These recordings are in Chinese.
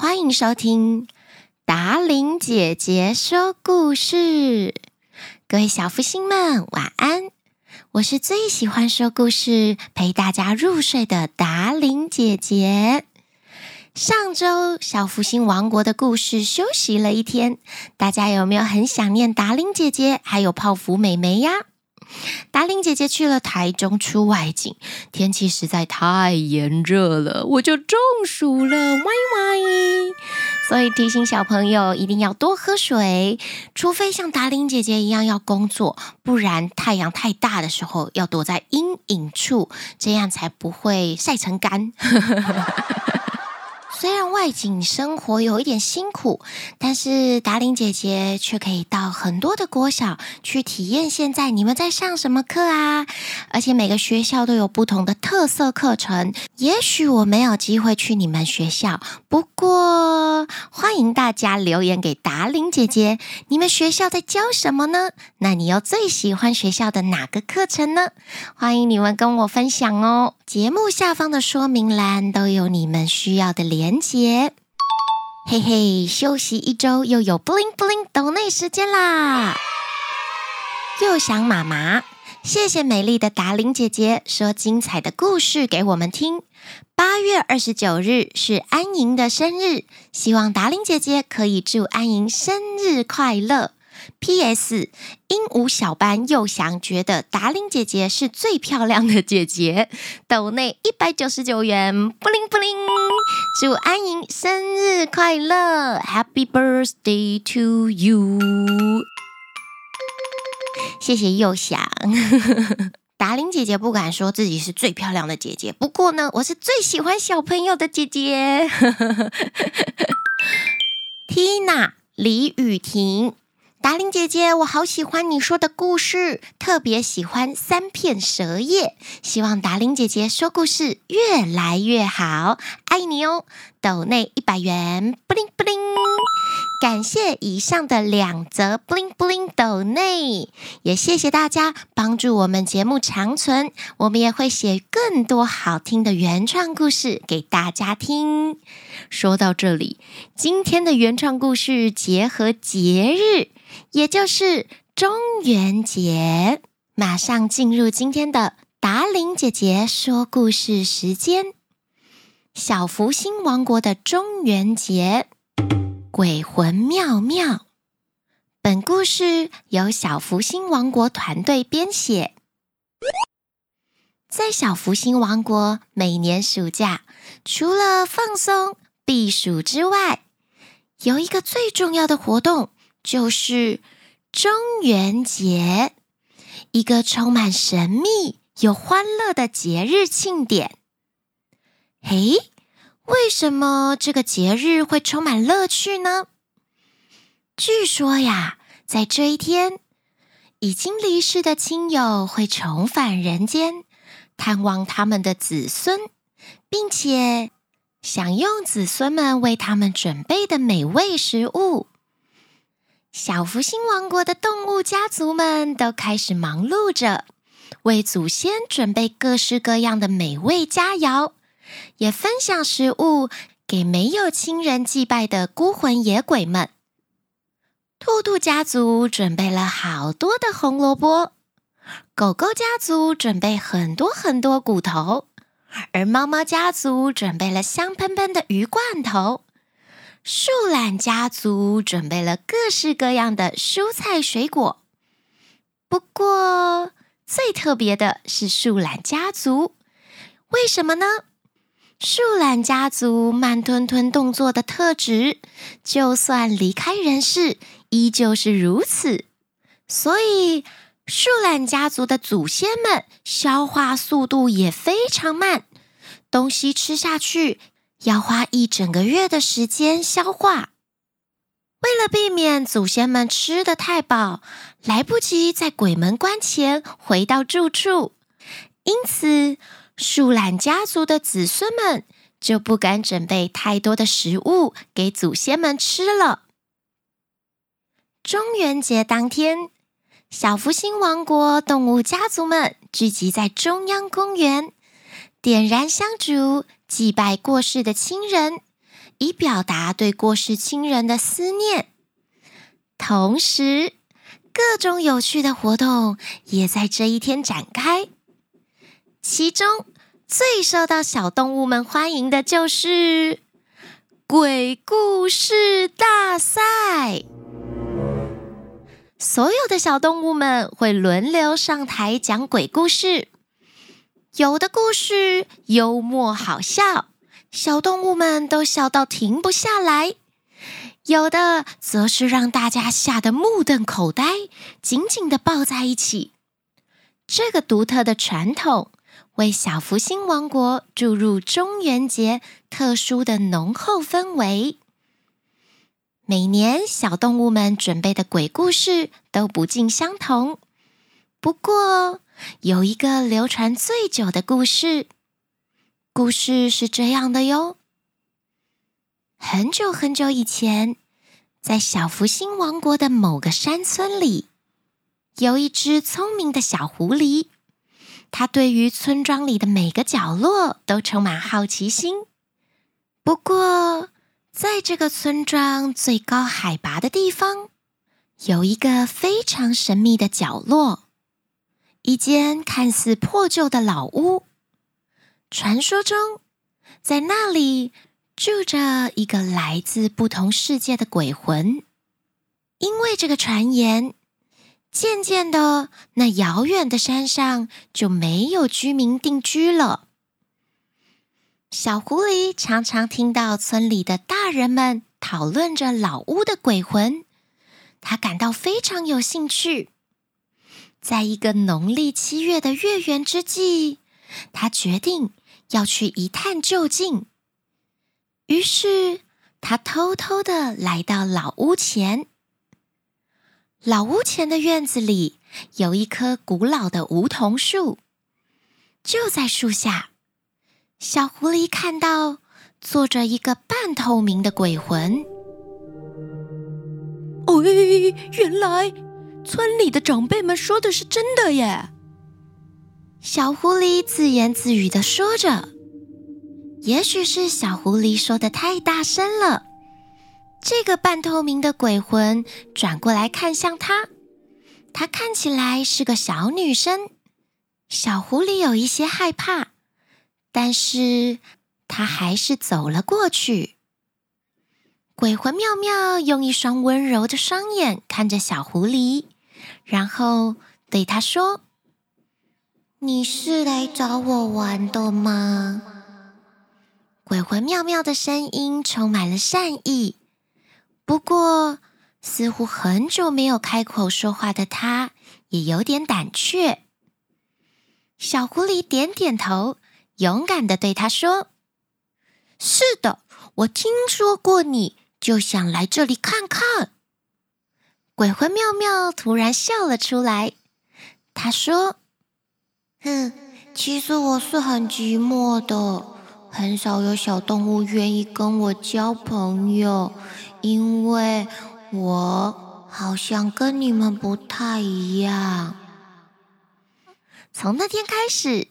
欢迎收听达伶姐姐说故事。各位小福星们，晚安！我是最喜欢说故事、陪大家入睡的达伶姐姐。上周小福星王国的故事休息了一天，大家有没有很想念达伶姐姐还有泡芙妹妹呀？达玲姐姐去了台中出外景，天气实在太炎热了，我就中暑了，歪歪。所以提醒小朋友一定要多喝水，除非像达玲姐姐一样要工作，不然太阳太大的时候要躲在阴影处，这样才不会晒成干。虽然外景生活有一点辛苦，但是达玲姐姐却可以到很多的国小去体验现在你们在上什么课啊！而且每个学校都有不同的特色课程。也许我没有机会去你们学校，不过欢迎大家留言给达玲姐姐，你们学校在教什么呢？那你又最喜欢学校的哪个课程呢？欢迎你们跟我分享哦。节目下方的说明栏都有你们需要的连结。嘿嘿，休息一周又有 bling bling 抖内时间啦！又想妈妈，谢谢美丽的达伶姐姐说精彩的故事给我们听。八月二十九日是安莹的生日，希望达伶姐姐可以祝安莹生日快乐。P.S. 鹦鹉小班又翔觉得达伶姐姐是最漂亮的姐姐，斗内一百九十九元，布灵布灵，祝安莹生日快乐，Happy birthday to you！谢谢又翔，达玲姐姐不敢说自己是最漂亮的姐姐，不过呢，我是最喜欢小朋友的姐姐。Tina 李雨婷。达伶姐姐，我好喜欢你说的故事，特别喜欢三片舌叶。希望达伶姐姐说故事越来越好，爱你哦！抖内一百元，布灵布灵。感谢以上的两则布灵布灵抖内，也谢谢大家帮助我们节目长存。我们也会写更多好听的原创故事给大家听。说到这里，今天的原创故事结合节日。也就是中元节，马上进入今天的达玲姐姐说故事时间。小福星王国的中元节，鬼魂妙妙。本故事由小福星王国团队编写。在小福星王国，每年暑假除了放松避暑之外，有一个最重要的活动。就是中元节，一个充满神秘又欢乐的节日庆典。嘿，为什么这个节日会充满乐趣呢？据说呀，在这一天，已经离世的亲友会重返人间，探望他们的子孙，并且享用子孙们为他们准备的美味食物。小福星王国的动物家族们都开始忙碌着，为祖先准备各式各样的美味佳肴，也分享食物给没有亲人祭拜的孤魂野鬼们。兔兔家族准备了好多的红萝卜，狗狗家族准备很多很多骨头，而猫猫家族准备了香喷喷的鱼罐头。树懒家族准备了各式各样的蔬菜水果，不过最特别的是树懒家族，为什么呢？树懒家族慢吞吞动作的特质，就算离开人世，依旧是如此。所以，树懒家族的祖先们消化速度也非常慢，东西吃下去，要花一整个月的时间消化，为了避免祖先们吃得太饱，来不及在鬼门关前回到住处，因此树懒家族的子孙们就不敢准备太多的食物给祖先们吃了。中元节当天，小福星王国动物家族们聚集在中央公园，点燃香烛。祭拜过世的亲人，以表达对过世亲人的思念。同时，各种有趣的活动也在这一天展开。其中最受到小动物们欢迎的就是鬼故事大赛。所有的小动物们会轮流上台讲鬼故事，有的故事幽默好笑，小动物们都笑到停不下来；有的则是让大家吓得目瞪口呆，紧紧地抱在一起。这个独特的传统为小福星王国注入中元节特殊的浓厚氛围。每年小动物们准备的鬼故事都不尽相同，不过有一个流传最久的故事。故事是这样的哟：很久很久以前，在小福星王国的某个山村里，有一只聪明的小狐狸，它对于村庄里的每个角落都充满好奇心。不过，在这个村庄最高海拔的地方，有一个非常神秘的角落，一间看似破旧的老屋。传说中，在那里住着一个来自不同世界的鬼魂。因为这个传言，渐渐的，那遥远的山上就没有居民定居了。小狐狸常常听到村里的大人们讨论着老屋的鬼魂，他感到非常有兴趣。在一个农历七月的月圆之际，他决定要去一探究竟。于是，他偷偷的来到老屋前。老屋前的院子里有一棵古老的梧桐树，就在树下。小狐狸看到坐着一个半透明的鬼魂。哦，原来村里的长辈们说的是真的耶！小狐狸自言自语的说着。也许是小狐狸说的太大声了，这个半透明的鬼魂转过来看向他。她看起来是个小女生。小狐狸有一些害怕。但是他还是走了过去。鬼魂妙妙用一双温柔的双眼看着小狐狸，然后对他说：“你是来找我玩的吗？”鬼魂妙妙的声音充满了善意，不过似乎很久没有开口说话的他也有点胆怯。小狐狸点点头。勇敢地对他说：“是的，我听说过你，就想来这里看看。”鬼魂妙妙突然笑了出来，他说：“哼，其实我是很寂寞的，很少有小动物愿意跟我交朋友，因为我好像跟你们不太一样。”从那天开始。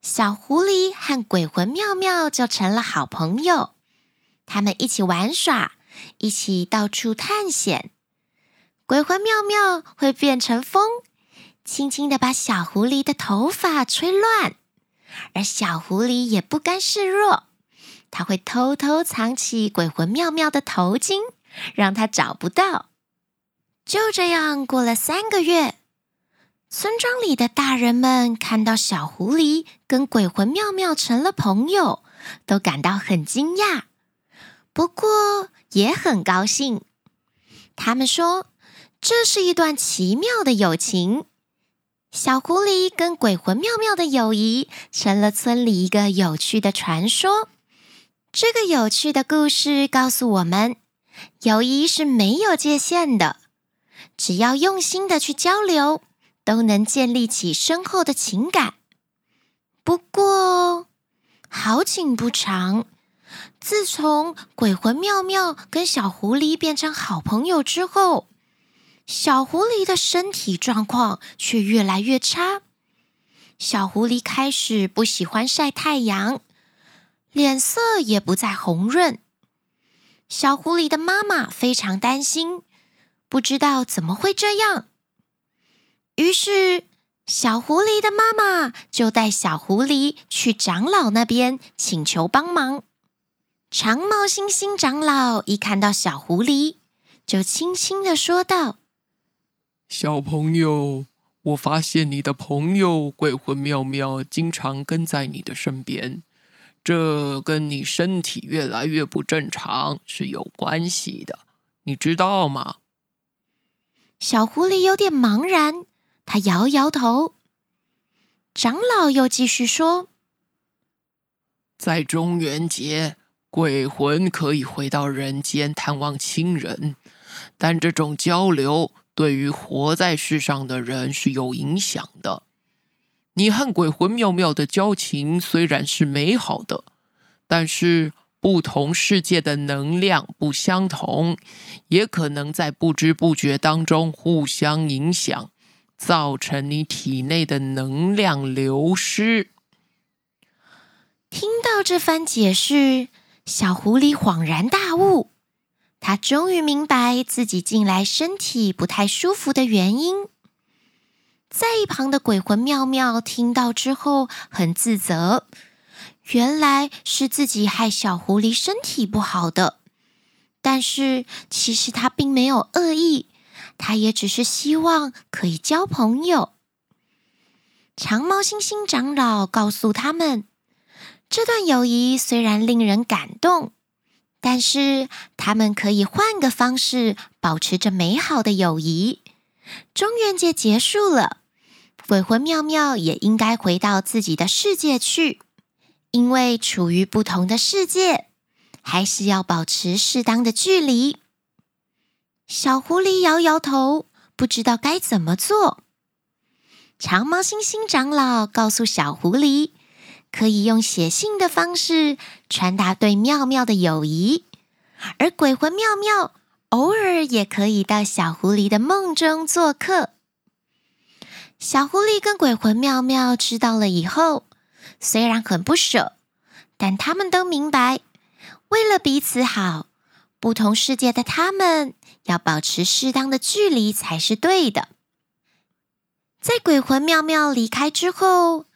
小狐狸和鬼魂妙妙就成了好朋友，他们一起玩耍，一起到处探险。鬼魂妙妙会变成风，轻轻地把小狐狸的头发吹乱，而小狐狸也不甘示弱，他会偷偷藏起鬼魂妙妙的头巾，让他找不到。就这样过了三个月。村庄里的大人们看到小狐狸跟鬼魂妙妙成了朋友，都感到很惊讶，不过也很高兴。他们说，这是一段奇妙的友情。小狐狸跟鬼魂妙妙的友谊成了村里一个有趣的传说。这个有趣的故事告诉我们，友谊是没有界限的，只要用心的去交流。都能建立起深厚的情感。不过，好景不长，自从鬼魂妙妙跟小狐狸变成好朋友之后，小狐狸的身体状况却越来越差。小狐狸开始不喜欢晒太阳，脸色也不再红润。小狐狸的妈妈非常担心，不知道怎么会这样。于是，小狐狸的妈妈就带小狐狸去长老那边请求帮忙。长毛猩猩长老一看到小狐狸，就轻轻的说道：“小朋友，我发现你的朋友鬼魂妙妙经常跟在你的身边，这跟你身体越来越不正常是有关系的，你知道吗？”小狐狸有点茫然，他摇摇头。长老又继续说：“在中元节，鬼魂可以回到人间探望亲人，但这种交流对于活在世上的人是有影响的。你和鬼魂妙妙的交情虽然是美好的，但是不同世界的能量不相同，也可能在不知不觉当中互相影响。”造成你体内的能量流失。听到这番解释，小狐狸恍然大悟，他终于明白自己近来身体不太舒服的原因。在一旁的鬼魂妙妙听到之后很自责，原来是自己害小狐狸身体不好的，但是其实他并没有恶意。他也只是希望可以交朋友。长毛猩猩长老告诉他们，这段友谊虽然令人感动，但是他们可以换个方式保持着美好的友谊。中元节结束了，鬼魂妙妙也应该回到自己的世界去，因为处于不同的世界，还是要保持适当的距离。小狐狸摇摇头，不知道该怎么做。长毛猩猩长老告诉小狐狸，可以用写信的方式传达对妙妙的友谊，而鬼魂妙妙偶尔也可以到小狐狸的梦中做客。小狐狸跟鬼魂妙妙知道了以后，虽然很不舍，但他们都明白，为了彼此好，不同世界的他们。要保持适当的距离才是对的。在鬼魂妙妙离开之后，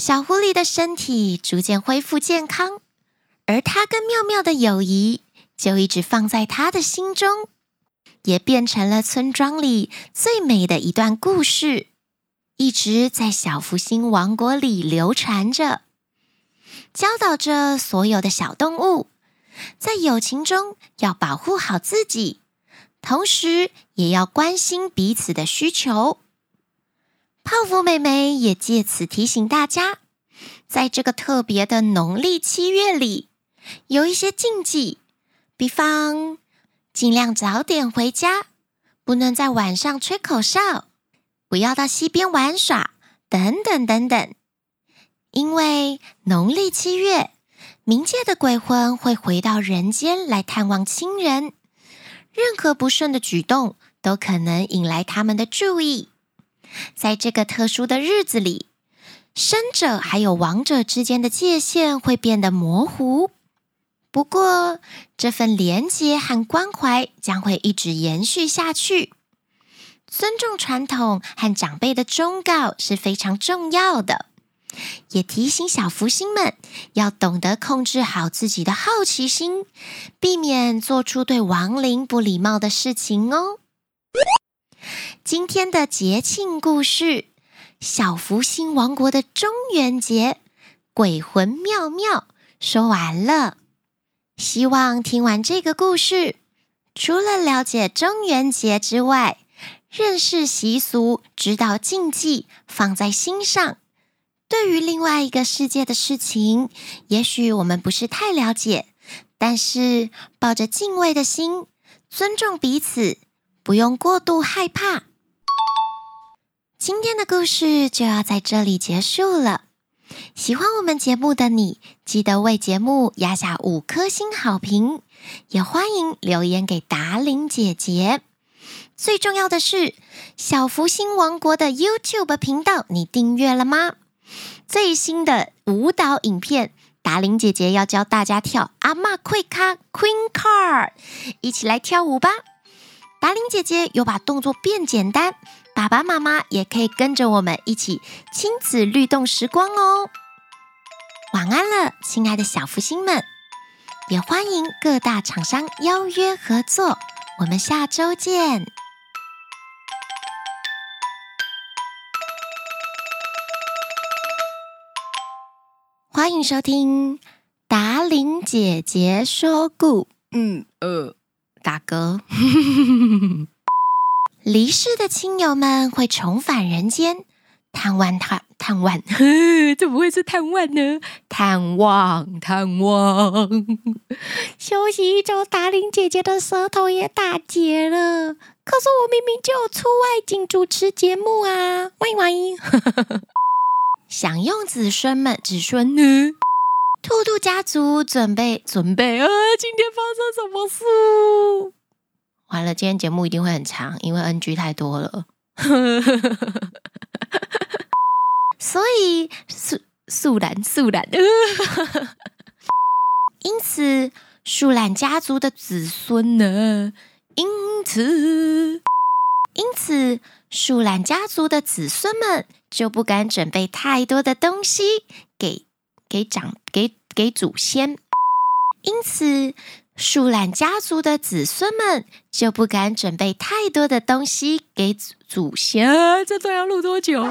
小狐狸的身体逐渐恢复健康，而他跟妙妙的友谊就一直放在他的心中，也变成了村庄里最美的一段故事，一直在小福星王国里流传着，教导着所有的小动物，在友情中要保护好自己。同时，也要关心彼此的需求。泡芙妹妹也借此提醒大家，在这个特别的农历七月里，有一些禁忌，比方尽量早点回家，不能在晚上吹口哨，不要到溪边玩耍，等等等等。因为农历七月，冥界的鬼魂会回到人间来探望亲人。任何不顺的举动都可能引来他们的注意。在这个特殊的日子里，生者还有亡者之间的界限会变得模糊。不过，这份连结和关怀将会一直延续下去。尊重传统和长辈的忠告是非常重要的。也提醒小福星们要懂得控制好自己的好奇心，避免做出对亡灵不礼貌的事情哦。今天的节庆故事，小福星王国的中元节，鬼魂妙妙说完了。希望听完这个故事，除了了解中元节之外，认识习俗，知道禁忌，放在心上。对于另外一个世界的事情，也许我们不是太了解，但是抱着敬畏的心，尊重彼此，不用过度害怕。今天的故事就要在这里结束了。喜欢我们节目的你，记得为节目压下五颗星好评，也欢迎留言给达玲姐姐。最重要的是，小福星王国的 YouTube 频道，你订阅了吗？最新的舞蹈影片达玲姐姐要教大家跳阿嬷快卡 Queen Car 一起来跳舞吧！达玲姐姐有把动作变简单，爸爸妈妈也可以跟着我们一起亲子律动时光哦。晚安了，亲爱的小福星们！也欢迎各大厂商邀约合作，我们下周见。欢迎收听达玲姐姐说故。嗯呃，大哥，离世的亲友们会重返人间。探望探探望，怎么会是探望呢？探望探望，休息一周，达伶姐姐的舌头也打结了。可是我明明就有出外景主持节目啊！喂喂，享用子孙们，子孙呢？兔兔家族准备准备啊！今天发生什么事？完了，今天节目一定会很长，因为 NG 太多了。所以树树懒树懒，因此树懒家族的子孙呢？因此，因此树懒家族的子孙们就不敢准备太多的东西给给长给给祖先，因此树懒家族的子孙们就不敢准备太多的东西给祖祖先。这段要录多久？